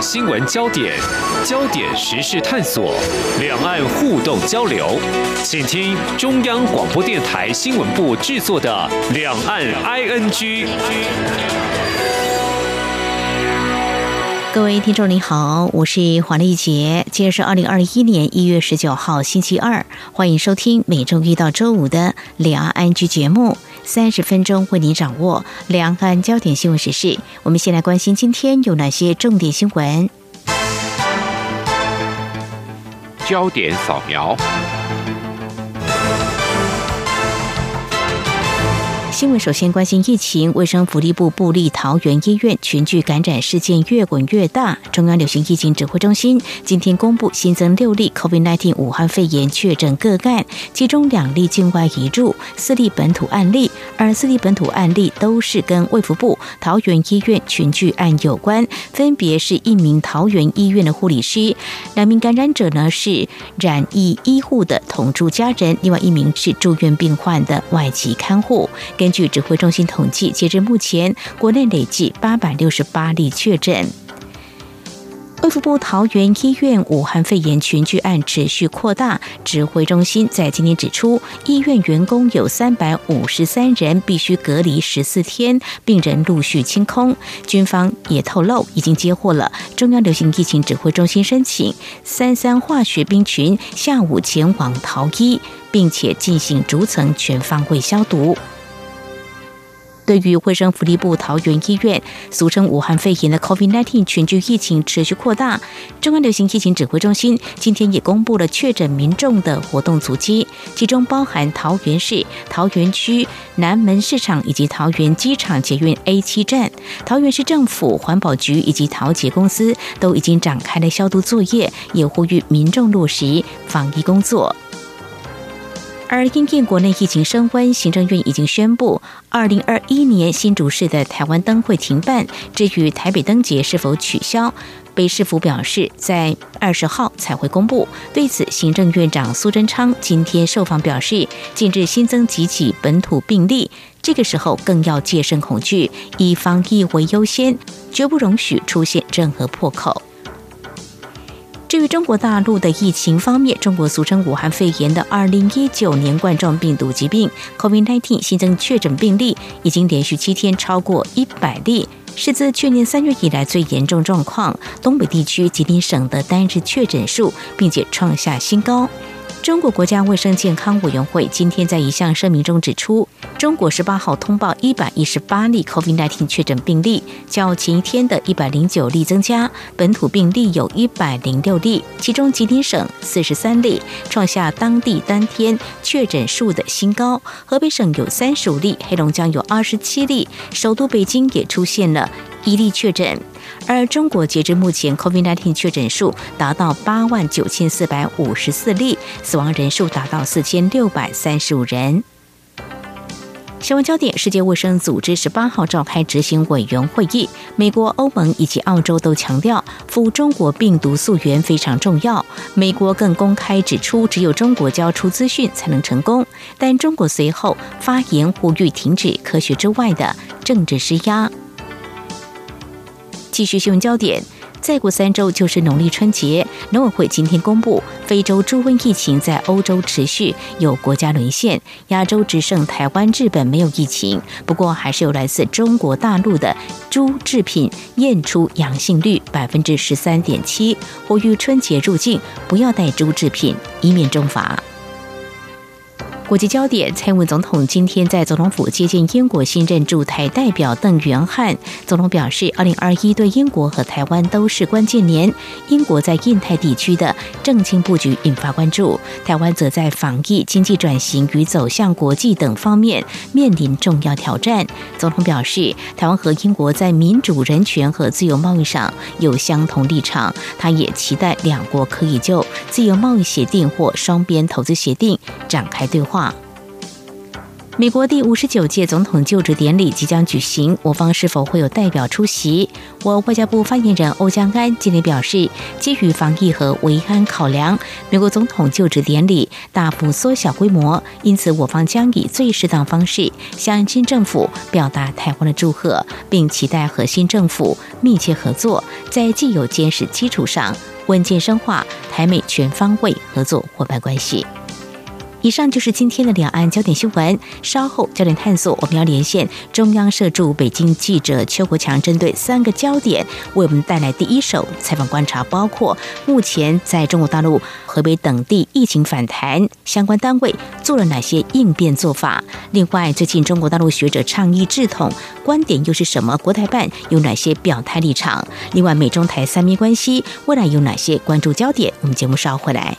新闻焦点、焦点时事探索、两岸互动交流，请听中央广播电台新闻部制作的《两岸 ING》。各位听众您好，我是黄丽杰，今天是二零二一年一月十九号星期二，欢迎收听每周一到周五的《两岸 ING》节目。三十分钟为您掌握两岸焦点新闻时事。我们先来关心今天有哪些重点新闻。焦点扫描。新闻首先关心疫情，卫生福利部布立桃园医院群聚感染事件越滚越大。中央流行疫情指挥中心今天公布新增六例 COVID-19 武汉肺炎确诊个案，其中两例境外移入，四例本土案例，而四例本土案例都是跟卫福部桃园医院群聚案有关，分别是一名桃园医院的护理师，两名感染者呢是染疫医护的同住家人，另外一名是住院病患的外籍看护。根据指挥中心统计，截至目前，国内累计八百六十八例确诊。卫福部桃园医院武汉肺炎群聚案持续扩大，指挥中心在今天指出，医院员工有三百五十三人必须隔离十四天，病人陆续清空。军方也透露，已经接获了中央流行疫情指挥中心申请，三三化学兵群下午前往桃医，并且进行逐层全方位消毒。对于卫生福利部桃园医院俗称武汉肺炎的 COVID-19 群聚疫情持续扩大，中央流行疫情指挥中心今天也公布了确诊民众的活动足迹，其中包含桃园市桃园区南门市场以及桃园机场捷运 A 七站，桃园市政府环保局以及桃捷公司都已经展开了消毒作业，也呼吁民众落实防疫工作。而因应国内疫情升温，行政院已经宣布，二零二一年新竹市的台湾灯会停办。至于台北灯节是否取消，北市府表示在二十号才会公布。对此，行政院长苏贞昌今天受访表示，近日新增几起本土病例，这个时候更要戒慎恐惧，以防疫为优先，绝不容许出现任何破口。至于中国大陆的疫情方面，中国俗称武汉肺炎的二零一九年冠状病毒疾病 （COVID-19） 新增确诊病例已经连续七天超过一百例，是自去年三月以来最严重状况。东北地区吉林省的单日确诊数，并且创下新高。中国国家卫生健康委员会今天在一项声明中指出，中国十八号通报一百一十八例 COVID-19 确诊病例，较前一天的一百零九例增加，本土病例有一百零六例，其中吉林省四十三例，创下当地当天确诊数的新高；河北省有三十五例，黑龙江有二十七例，首都北京也出现了一例确诊。而中国截至目前，COVID-19 确诊数达到八万九千四百五十四例，死亡人数达到四千六百三十五人。新闻焦点：世界卫生组织十八号召开执行委员会议，美国、欧盟以及澳洲都强调赴中国病毒溯源非常重要。美国更公开指出，只有中国交出资讯才能成功。但中国随后发言呼吁停止科学之外的政治施压。继续新闻焦点，再过三周就是农历春节。农委会今天公布，非洲猪瘟疫情在欧洲持续，有国家沦陷。亚洲只剩台湾、日本没有疫情，不过还是有来自中国大陆的猪制品验出阳性率百分之十三点七。呼吁春节入境不要带猪制品，以免重罚。国际焦点：蔡英文总统今天在总统府接见英国新任驻台代表邓元汉。总统表示，二零二一对英国和台湾都是关键年。英国在印太地区的政经布局引发关注，台湾则在防疫、经济转型与走向国际等方面面临重要挑战。总统表示，台湾和英国在民主、人权和自由贸易上有相同立场。他也期待两国可以就自由贸易协定或双边投资协定展开对话。美国第五十九届总统就职典礼即将举行，我方是否会有代表出席？我外交部发言人欧江安今天表示，基于防疫和维安考量，美国总统就职典礼大幅缩小规模，因此我方将以最适当方式向新政府表达台湾的祝贺，并期待和新政府密切合作，在既有坚实基础上，稳健深化台美全方位合作伙伴关系。以上就是今天的两岸焦点新闻。稍后焦点探索，我们要连线中央社驻北京记者邱国强，针对三个焦点为我们带来第一手采访观察，包括目前在中国大陆、河北等地疫情反弹，相关单位做了哪些应变做法？另外，最近中国大陆学者倡议治统，观点又是什么？国台办有哪些表态立场？另外，美中台三边关系未来有哪些关注焦点？我们节目稍后回来。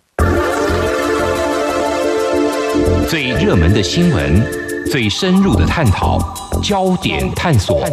最热门的新闻，最深入的探讨，焦点探索。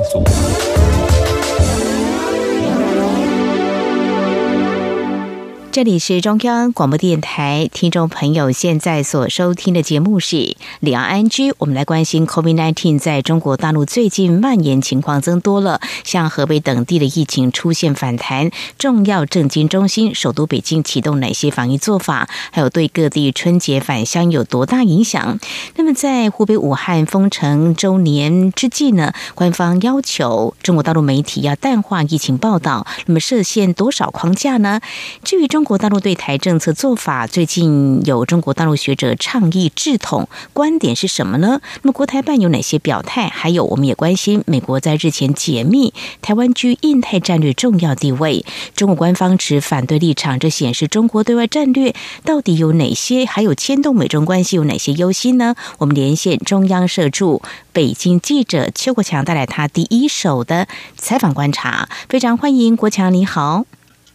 这里是中央广播电台，听众朋友现在所收听的节目是《两岸安居》，我们来关心 COVID-19 在中国大陆最近蔓延情况增多了，像河北等地的疫情出现反弹，重要政经中心首都北京启动哪些防疫做法，还有对各地春节返乡有多大影响？那么在湖北武汉封城周年之际呢，官方要求中国大陆媒体要淡化疫情报道，那么设限多少框架呢？至于中。国大陆对台政策做法，最近有中国大陆学者倡议治统，观点是什么呢？那么国台办有哪些表态？还有，我们也关心美国在日前解密台湾居印太战略重要地位，中国官方持反对立场，这显示中国对外战略到底有哪些？还有牵动美中关系有哪些忧心呢？我们连线中央社驻北京记者邱国强，带来他第一手的采访观察。非常欢迎国强，你好。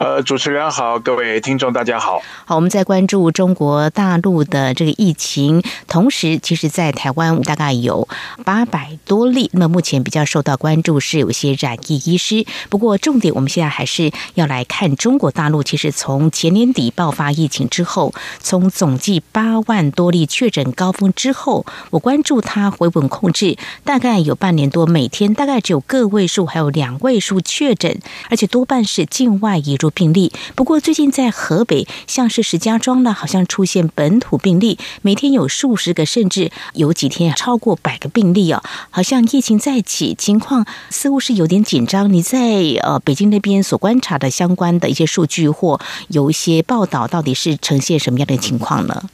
呃，主持人好，各位听众大家好。好，我们在关注中国大陆的这个疫情，同时，其实，在台湾大概有八百多例。那么，目前比较受到关注是有一些染疫医师。不过，重点我们现在还是要来看中国大陆。其实，从前年底爆发疫情之后，从总计八万多例确诊高峰之后，我关注它回稳控制，大概有半年多，每天大概只有个位数，还有两位数确诊，而且多半是境外移入。病例，不过最近在河北，像是石家庄呢，好像出现本土病例，每天有数十个，甚至有几天超过百个病例哦，好像疫情再起，情况似乎是有点紧张。你在呃北京那边所观察的相关的一些数据或有一些报道，到底是呈现什么样的情况呢？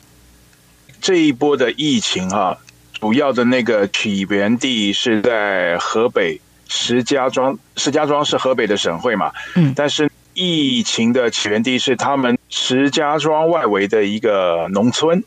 这一波的疫情啊，主要的那个起源地是在河北石家庄，石家庄是河北的省会嘛，嗯，但是。疫情的起源地是他们石家庄外围的一个农村，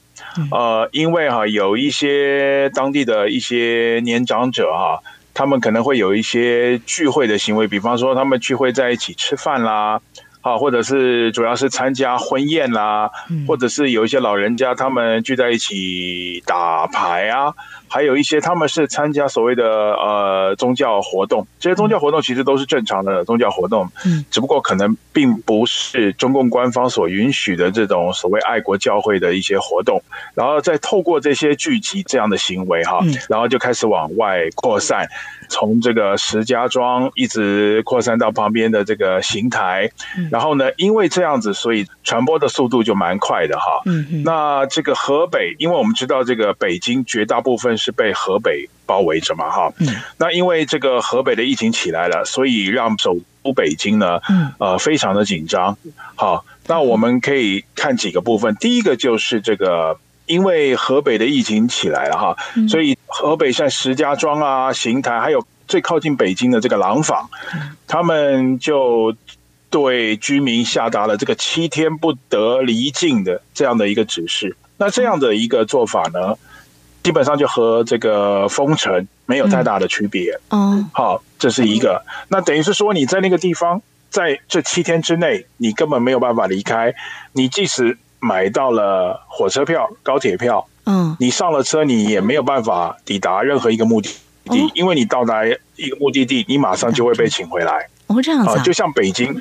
呃，因为哈有一些当地的一些年长者哈，他们可能会有一些聚会的行为，比方说他们聚会在一起吃饭啦，啊，或者是主要是参加婚宴啦，或者是有一些老人家他们聚在一起打牌啊。还有一些，他们是参加所谓的呃宗教活动，这些宗教活动其实都是正常的宗教活动，嗯，只不过可能并不是中共官方所允许的这种所谓爱国教会的一些活动，然后再透过这些聚集这样的行为哈，然后就开始往外扩散，从这个石家庄一直扩散到旁边的这个邢台，然后呢，因为这样子，所以传播的速度就蛮快的哈，嗯，那这个河北，因为我们知道这个北京绝大部分。是被河北包围着嘛？哈，那因为这个河北的疫情起来了，所以让首都北京呢，呃，非常的紧张。好，那我们可以看几个部分。第一个就是这个因为河北的疫情起来了哈，所以河北像石家庄啊、邢台，还有最靠近北京的这个廊坊，他们就对居民下达了这个七天不得离境的这样的一个指示。那这样的一个做法呢，基本上就和这个封城没有太大的区别。嗯，好，这是一个。那等于是说你在那个地方，在这七天之内，你根本没有办法离开。你即使买到了火车票、高铁票，嗯，你上了车，你也没有办法抵达任何一个目的地，因为你到达一个目的地，你马上就会被请回来。哦，这样子，就像北京。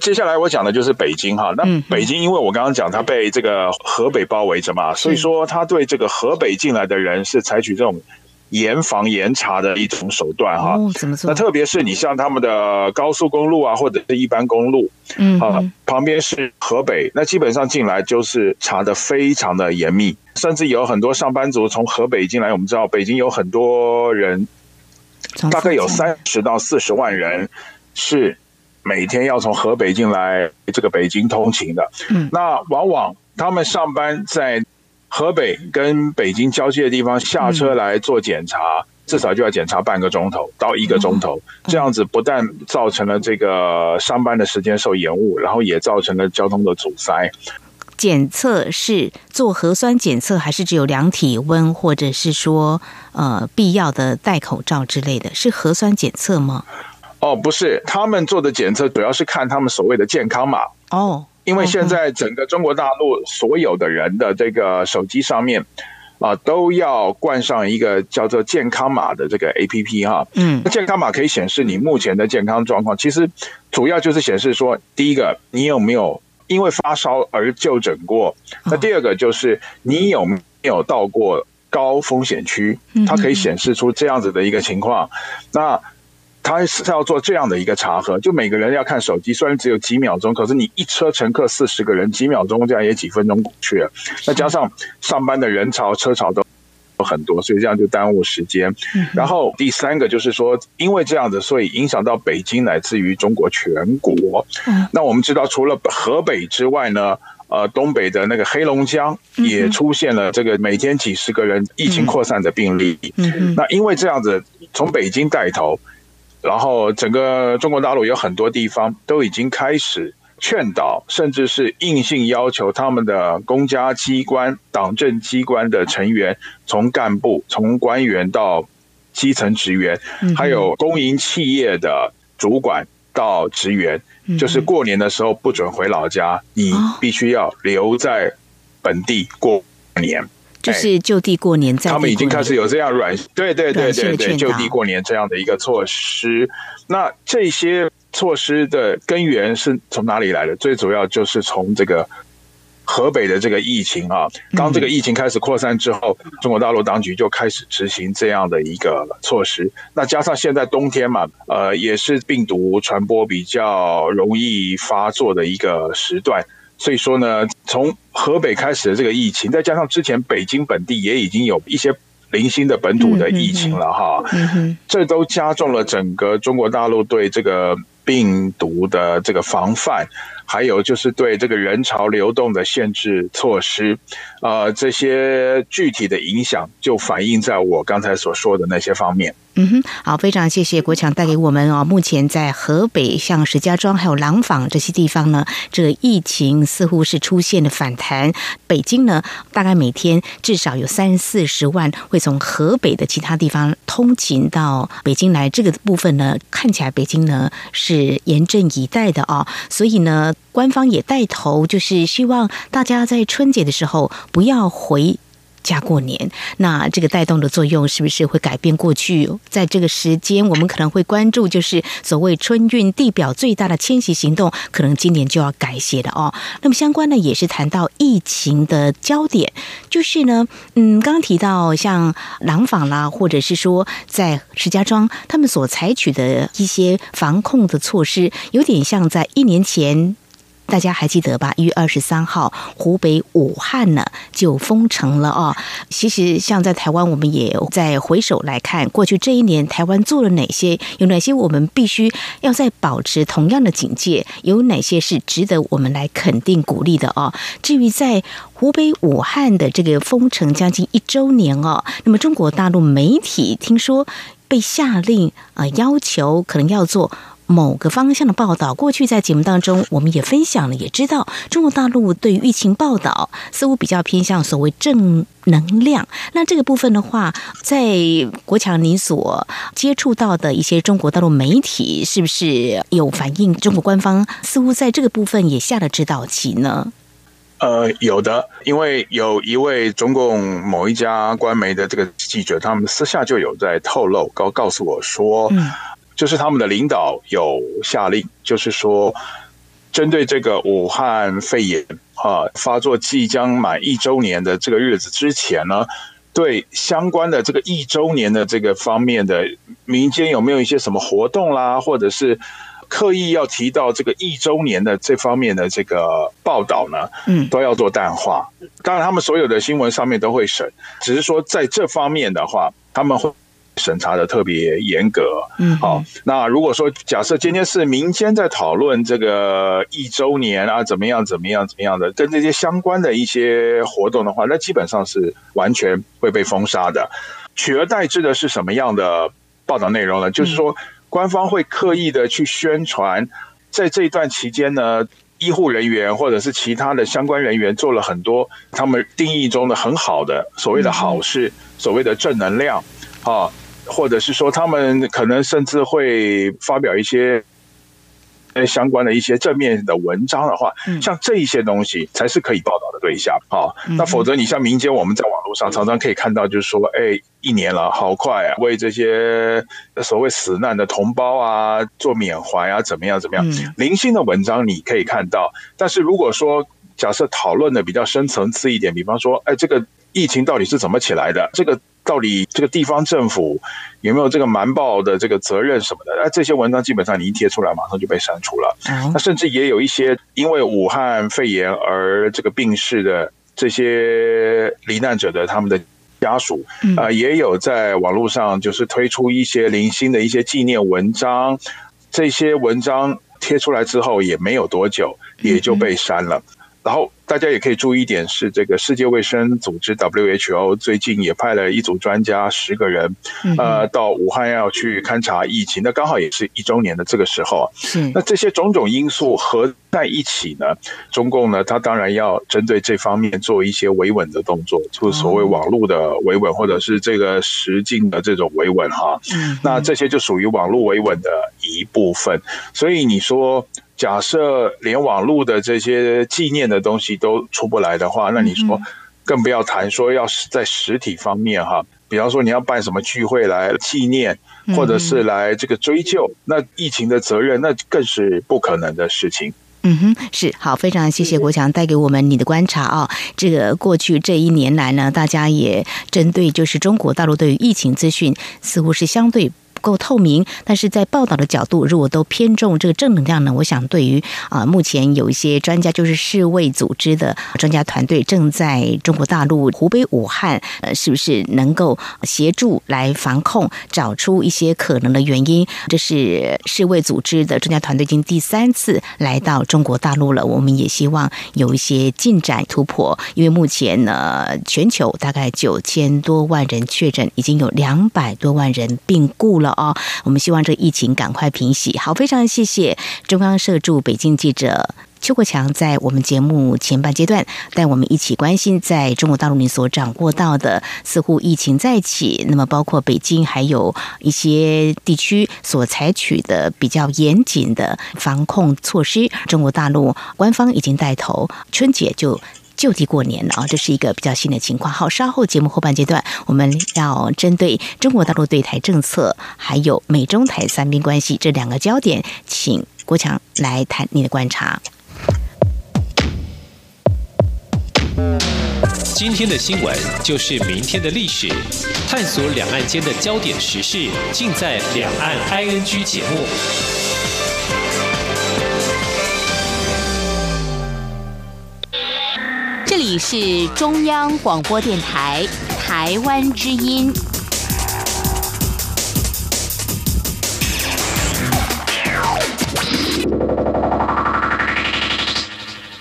接下来我讲的就是北京哈，那北京因为我刚刚讲它被这个河北包围着嘛，所以说它对这个河北进来的人是采取这种严防严查的一种手段哈。那特别是你像他们的高速公路啊，或者是一般公路，嗯，啊，旁边是河北，那基本上进来就是查的非常的严密，甚至有很多上班族从河北进来。我们知道北京有很多人，大概有三十到四十万人是。每天要从河北进来这个北京通勤的，嗯，那往往他们上班在河北跟北京交界的地方下车来做检查，至少就要检查半个钟头到一个钟头，这样子不但造成了这个上班的时间受延误，然后也造成了交通的阻塞。检测是做核酸检测，还是只有量体温，或者是说呃必要的戴口罩之类的？是核酸检测吗？哦，不是，他们做的检测主要是看他们所谓的健康码。哦，因为现在整个中国大陆所有的人的这个手机上面啊，都要冠上一个叫做健康码的这个 A P P 哈，嗯，那健康码可以显示你目前的健康状况，其实主要就是显示说，第一个你有没有因为发烧而就诊过，那第二个就是你有没有到过高风险区，它可以显示出这样子的一个情况，那。他是要做这样的一个查核，就每个人要看手机，虽然只有几秒钟，可是你一车乘客四十个人，几秒钟这样也几分钟过去了，那加上上班的人潮车潮都很多，所以这样就耽误时间。然后第三个就是说，因为这样子，所以影响到北京乃至于中国全国。那我们知道，除了河北之外呢，呃，东北的那个黑龙江也出现了这个每天几十个人疫情扩散的病例。那因为这样子，从北京带头。然后，整个中国大陆有很多地方都已经开始劝导，甚至是硬性要求他们的公家机关、党政机关的成员，从干部、从官员到基层职员，还有公营企业的主管到职员，就是过年的时候不准回老家，你必须要留在本地过年。就是就地过年，在他们已经开始有这样软对对对对对就地过年这样的一个措施。那这些措施的根源是从哪里来的？最主要就是从这个河北的这个疫情啊，当这个疫情开始扩散之后，中国大陆当局就开始执行这样的一个措施。那加上现在冬天嘛，呃，也是病毒传播比较容易发作的一个时段。所以说呢，从河北开始的这个疫情，再加上之前北京本地也已经有一些零星的本土的疫情了哈，这都加重了整个中国大陆对这个病毒的这个防范。还有就是对这个人潮流动的限制措施，呃，这些具体的影响就反映在我刚才所说的那些方面。嗯哼，好，非常谢谢国强带给我们哦。目前在河北，像石家庄还有廊坊这些地方呢，这个疫情似乎是出现了反弹。北京呢，大概每天至少有三四十万会从河北的其他地方通勤到北京来，这个部分呢，看起来北京呢是严阵以待的哦。所以呢。官方也带头，就是希望大家在春节的时候不要回。家过年，那这个带动的作用是不是会改变过去？在这个时间，我们可能会关注，就是所谓春运地表最大的迁徙行动，可能今年就要改写了哦。那么相关呢，也是谈到疫情的焦点，就是呢，嗯，刚刚提到像廊坊啦，或者是说在石家庄，他们所采取的一些防控的措施，有点像在一年前。大家还记得吧？一月二十三号，湖北武汉呢就封城了哦。其实，像在台湾，我们也在回首来看过去这一年，台湾做了哪些？有哪些我们必须要在保持同样的警戒？有哪些是值得我们来肯定、鼓励的哦？至于在湖北武汉的这个封城将近一周年哦，那么中国大陆媒体听说被下令啊，要求可能要做。某个方向的报道，过去在节目当中我们也分享了，也知道中国大陆对于疫情报道似乎比较偏向所谓正能量。那这个部分的话，在国强你所接触到的一些中国大陆媒体，是不是有反映中国官方似乎在这个部分也下了指导棋呢？呃，有的，因为有一位中共某一家官媒的这个记者，他们私下就有在透露，告告诉我说。就是他们的领导有下令，就是说，针对这个武汉肺炎啊发作即将满一周年的这个日子之前呢，对相关的这个一周年的这个方面的民间有没有一些什么活动啦，或者是刻意要提到这个一周年的这方面的这个报道呢？嗯，都要做淡化。当然，他们所有的新闻上面都会审，只是说在这方面的话，他们会。审查的特别严格，嗯，好。那如果说假设今天是民间在讨论这个一周年啊，怎么样，怎么样，怎么样的，跟这些相关的一些活动的话，那基本上是完全会被封杀的。取而代之的是什么样的报道内容呢？就是说，官方会刻意的去宣传，在这一段期间呢，医护人员或者是其他的相关人员做了很多他们定义中的很好的所谓的好事，所谓的正能量，啊。或者是说，他们可能甚至会发表一些相关的一些正面的文章的话，像这一些东西才是可以报道的对象啊。那否则，你像民间，我们在网络上常常可以看到，就是说，哎，一年了，好快啊，为这些所谓死难的同胞啊做缅怀啊，怎么样怎么样？零星的文章你可以看到，但是如果说假设讨论的比较深层次一点，比方说，哎，这个疫情到底是怎么起来的？这个。到底这个地方政府有没有这个瞒报的这个责任什么的？那这些文章基本上你一贴出来，马上就被删除了。那甚至也有一些因为武汉肺炎而这个病逝的这些罹难者的他们的家属啊，也有在网络上就是推出一些零星的一些纪念文章。这些文章贴出来之后，也没有多久也就被删了。然后大家也可以注意一点是，这个世界卫生组织 WHO 最近也派了一组专家，十个人，呃，到武汉要去勘察疫情。那刚好也是一周年的这个时候，那这些种种因素合在一起呢，中共呢，他当然要针对这方面做一些维稳的动作，就是所谓网络的维稳，或者是这个实境的这种维稳哈。那这些就属于网络维稳的一部分。所以你说。假设连网络的这些纪念的东西都出不来的话，那你说更不要谈说要在实体方面哈，比方说你要办什么聚会来纪念，或者是来这个追究，那疫情的责任那更是不可能的事情。嗯哼，是好，非常谢谢国强带给我们你的观察啊。这个过去这一年来呢，大家也针对就是中国大陆对于疫情资讯似乎是相对。够透明，但是在报道的角度，如果都偏重这个正能量呢？我想，对于啊，目前有一些专家，就是世卫组织的专家团队，正在中国大陆湖北武汉，呃，是不是能够协助来防控，找出一些可能的原因？这是世卫组织的专家团队已经第三次来到中国大陆了。我们也希望有一些进展突破，因为目前呢，全球大概九千多万人确诊，已经有两百多万人病故了哦，我们希望这疫情赶快平息。好，非常谢谢中央社驻北京记者邱国强在我们节目前半阶段带我们一起关心在中国大陆你所掌握到的似乎疫情再起，那么包括北京还有一些地区所采取的比较严谨的防控措施，中国大陆官方已经带头，春节就。就地过年了啊，这是一个比较新的情况。好，稍后节目后半阶段，我们要针对中国大陆对台政策，还有美中台三边关系这两个焦点，请国强来谈你的观察。今天的新闻就是明天的历史，探索两岸间的焦点时事，尽在《两岸 ING》节目。你是中央广播电台台湾之音。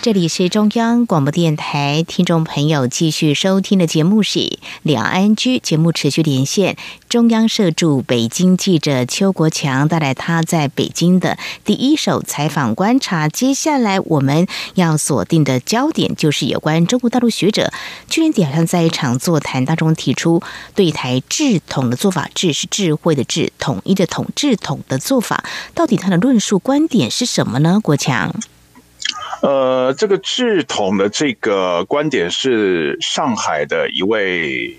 这里是中央广播电台，听众朋友继续收听的节目是《两岸居》，节目持续连线中央社驻北京记者邱国强，带来他在北京的第一手采访观察。接下来我们要锁定的焦点就是有关中国大陆学者去年底好像在一场座谈当中提出对台智统的做法，智是智慧的智，统一的统，治统的做法，到底他的论述观点是什么呢？国强。呃，这个智统的这个观点是上海的一位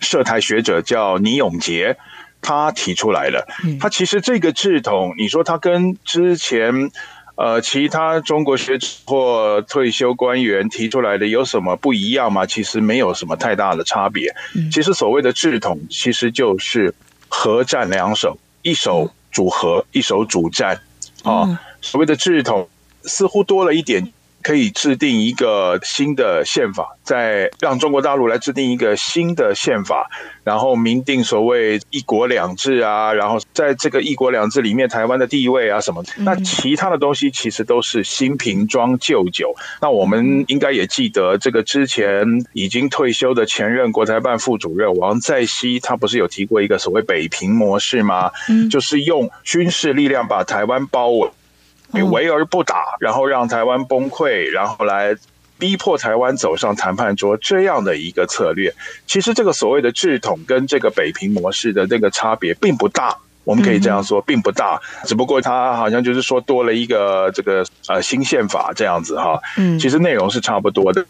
涉台学者叫倪永杰，他提出来的。他其实这个智统，你说他跟之前呃其他中国学者或退休官员提出来的有什么不一样吗？其实没有什么太大的差别。其实所谓的智统，其实就是和战两手，一手主和，一手主战。啊，所谓的智统。似乎多了一点，可以制定一个新的宪法，再让中国大陆来制定一个新的宪法，然后明定所谓“一国两制”啊，然后在这个“一国两制”里面，台湾的地位啊什么，那其他的东西其实都是新瓶装旧酒。那我们应该也记得，这个之前已经退休的前任国台办副主任王在熙，他不是有提过一个所谓“北平模式”吗？嗯，就是用军事力量把台湾包围。围而不打，然后让台湾崩溃，然后来逼迫台湾走上谈判桌，这样的一个策略，其实这个所谓的制统跟这个北平模式的这个差别并不大，我们可以这样说，并不大，只不过它好像就是说多了一个这个呃新宪法这样子哈，嗯，其实内容是差不多的。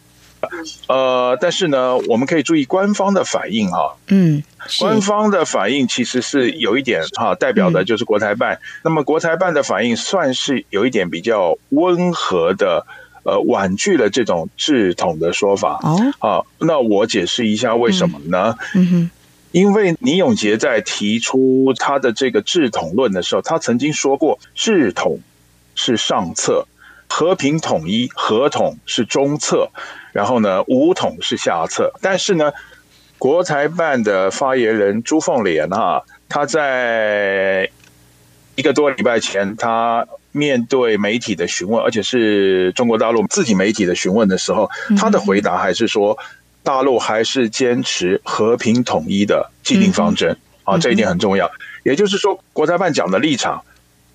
呃，但是呢，我们可以注意官方的反应哈，嗯，官方的反应其实是有一点哈，代表的就是国台办。那么国台办的反应算是有一点比较温和的，呃，婉拒了这种制统的说法。哦，好，那我解释一下为什么呢？嗯哼，因为倪永杰在提出他的这个制统论的时候，他曾经说过，制统是上策。和平统一，合统是中策，然后呢，武统是下策。但是呢，国台办的发言人朱凤莲啊，他在一个多礼拜前，他面对媒体的询问，而且是中国大陆自己媒体的询问的时候，他的回答还是说，大陆还是坚持和平统一的既定方针啊，这一点很重要。也就是说，国台办讲的立场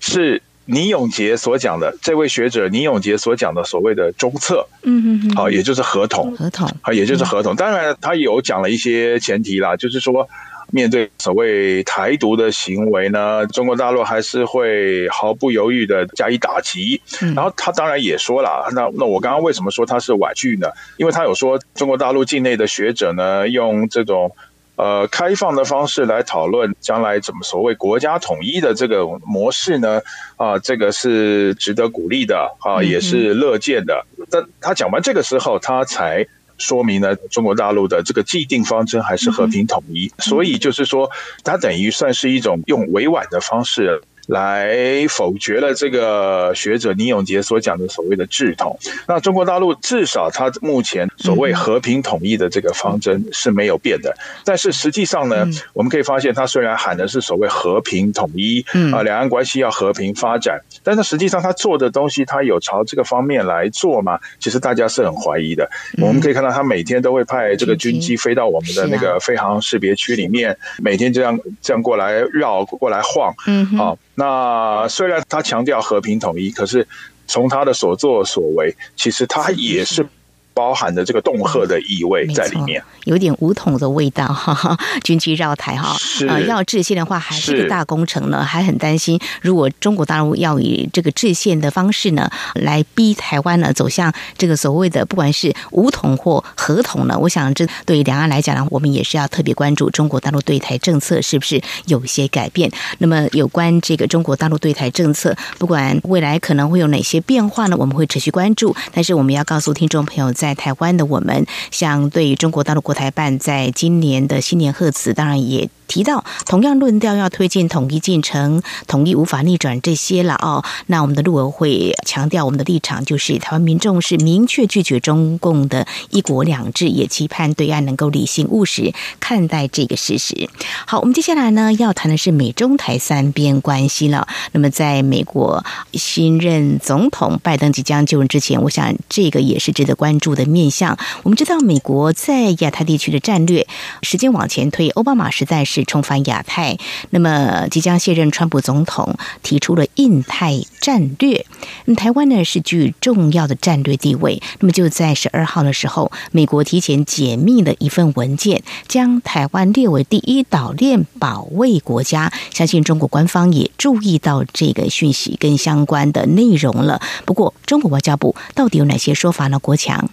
是。倪永杰所讲的这位学者，倪永杰所讲的所谓的中策，嗯嗯，好，也就是合同，合同，好，也就是合同。当然，他有讲了一些前提啦，就是说，面对所谓台独的行为呢，中国大陆还是会毫不犹豫的加以打击。然后他当然也说了，那那我刚刚为什么说他是婉拒呢？因为他有说中国大陆境内的学者呢，用这种。呃，开放的方式来讨论将来怎么所谓国家统一的这个模式呢？啊，这个是值得鼓励的啊，也是乐见的。但他讲完这个时候，他才说明了中国大陆的这个既定方针还是和平统一。所以就是说，他等于算是一种用委婉的方式。来否决了这个学者倪永杰所讲的所谓的治统。那中国大陆至少他目前所谓和平统一的这个方针是没有变的。但是实际上呢，我们可以发现，他虽然喊的是所谓和平统一，啊，两岸关系要和平发展，但是实际上他做的东西，他有朝这个方面来做吗？其实大家是很怀疑的。我们可以看到，他每天都会派这个军机飞到我们的那个飞航识别区里面，每天这样这样过来绕过来晃，嗯，好。那虽然他强调和平统一，可是从他的所作所为，其实他也是。包含的这个恫吓的意味在里面，有点武统的味道哈。军机绕台哈，呃，要制宪的话还是个大工程呢，还很担心，如果中国大陆要以这个制宪的方式呢，来逼台湾呢走向这个所谓的不管是武统或合统呢，我想这对于两岸来讲呢，我们也是要特别关注中国大陆对台政策是不是有些改变。那么有关这个中国大陆对台政策，不管未来可能会有哪些变化呢，我们会持续关注。但是我们要告诉听众朋友在。在台湾的我们，像对于中国大陆国台办在今年的新年贺词，当然也。提到同样论调要推进统一进程，统一无法逆转这些了哦。那我们的陆委会强调，我们的立场就是台湾民众是明确拒绝中共的一国两制，也期盼对岸能够理性务实看待这个事实。好，我们接下来呢要谈的是美中台三边关系了。那么，在美国新任总统拜登即将就任之前，我想这个也是值得关注的面向。我们知道，美国在亚太地区的战略，时间往前推，奥巴马时代是。重返亚太，那么即将卸任川普总统提出了印太战略。那台湾呢是具重要的战略地位。那么就在十二号的时候，美国提前解密了一份文件，将台湾列为第一岛链保卫国家。相信中国官方也注意到这个讯息跟相关的内容了。不过，中国外交部到底有哪些说法呢？国强，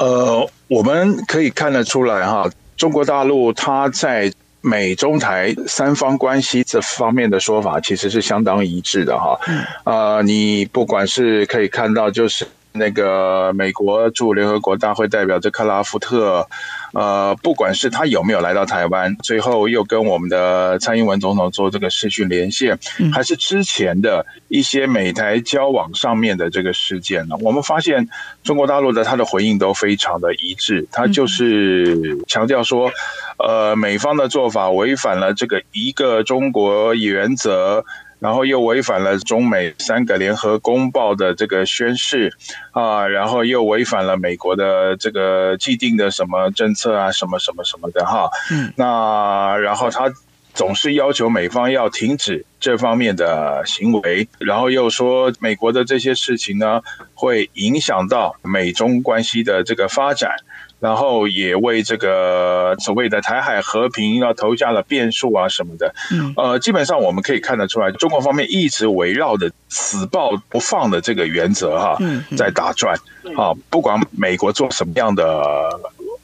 呃，我们可以看得出来哈，中国大陆它在。美中台三方关系这方面的说法其实是相当一致的哈，啊，你不管是可以看到，就是那个美国驻联合国大会代表这克拉夫特。呃，不管是他有没有来到台湾，最后又跟我们的蔡英文总统做这个视讯连线，还是之前的一些美台交往上面的这个事件呢？我们发现中国大陆的他的回应都非常的一致，他就是强调说，呃，美方的做法违反了这个一个中国原则。然后又违反了中美三个联合公报的这个宣誓啊，然后又违反了美国的这个既定的什么政策啊，什么什么什么的哈。嗯，那然后他总是要求美方要停止这方面的行为，然后又说美国的这些事情呢，会影响到美中关系的这个发展。然后也为这个所谓的台海和平要投下了变数啊什么的，呃，基本上我们可以看得出来，中国方面一直围绕着死抱不放的这个原则哈，在打转啊，不管美国做什么样的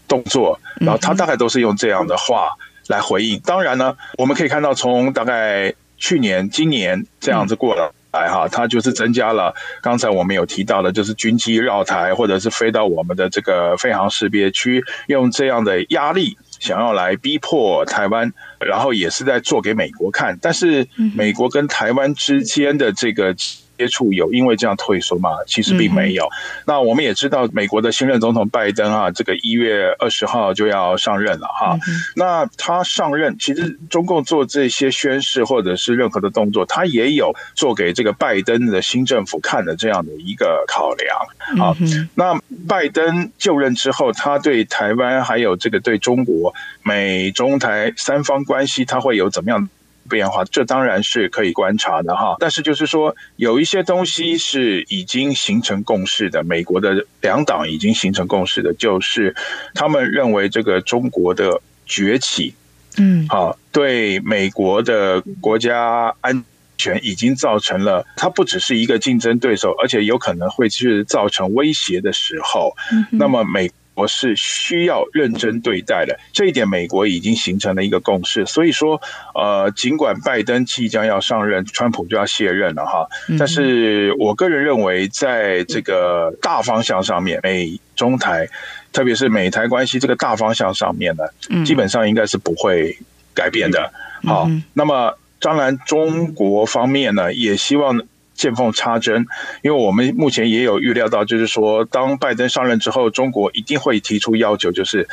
动作，然后他大概都是用这样的话来回应。当然呢，我们可以看到从大概去年、今年这样子过了。来哈，它就是增加了刚才我们有提到的，就是军机绕台，或者是飞到我们的这个飞航识别区，用这样的压力想要来逼迫台湾，然后也是在做给美国看，但是美国跟台湾之间的这个。接触有因为这样退缩吗？其实并没有。那我们也知道，美国的新任总统拜登啊，这个一月二十号就要上任了哈。那他上任，其实中共做这些宣誓或者是任何的动作，他也有做给这个拜登的新政府看的这样的一个考量啊。那拜登就任之后，他对台湾还有这个对中国美中台三方关系，他会有怎么样？变化，这当然是可以观察的哈。但是就是说，有一些东西是已经形成共识的。美国的两党已经形成共识的，就是他们认为这个中国的崛起，嗯，好，对美国的国家安全已经造成了，它不只是一个竞争对手，而且有可能会去造成威胁的时候，那么美。我是需要认真对待的，这一点美国已经形成了一个共识。所以说，呃，尽管拜登即将要上任，川普就要卸任了哈，但是我个人认为，在这个大方向上面，美中台，特别是美台关系这个大方向上面呢，基本上应该是不会改变的。好，那么当然，中国方面呢，也希望。见缝插针，因为我们目前也有预料到，就是说，当拜登上任之后，中国一定会提出要求，就是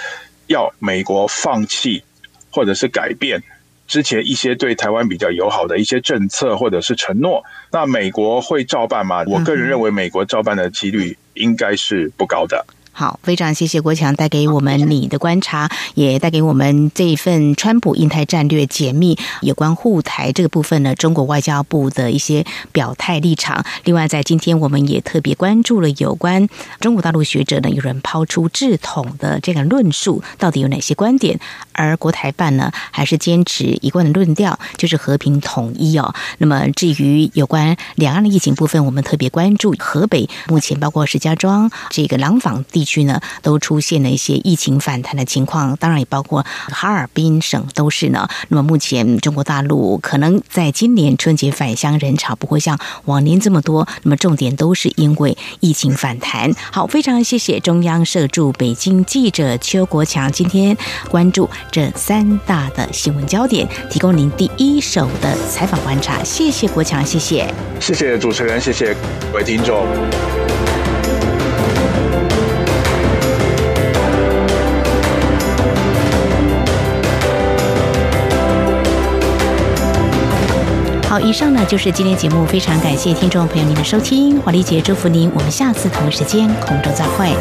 要美国放弃或者是改变之前一些对台湾比较友好的一些政策或者是承诺。那美国会照办吗？我个人认为，美国照办的几率应该是不高的。好，非常谢谢国强带给我们你的观察，也带给我们这一份川普印太战略解密有关护台这个部分呢，中国外交部的一些表态立场。另外，在今天我们也特别关注了有关中国大陆学者呢，有人抛出制统的这个论述，到底有哪些观点？而国台办呢，还是坚持一贯的论调，就是和平统一哦。那么，至于有关两岸的疫情部分，我们特别关注河北目前包括石家庄这个廊坊地。区呢都出现了一些疫情反弹的情况，当然也包括哈尔滨省都是呢。那么目前中国大陆可能在今年春节返乡人潮不会像往年这么多，那么重点都是因为疫情反弹。好，非常谢谢中央社驻北京记者邱国强今天关注这三大的新闻焦点，提供您第一手的采访观察。谢谢国强，谢谢，谢谢主持人，谢谢各位听众。好，以上呢就是今天节目，非常感谢听众朋友您的收听，华丽姐祝福您，我们下次同一时间空中再会。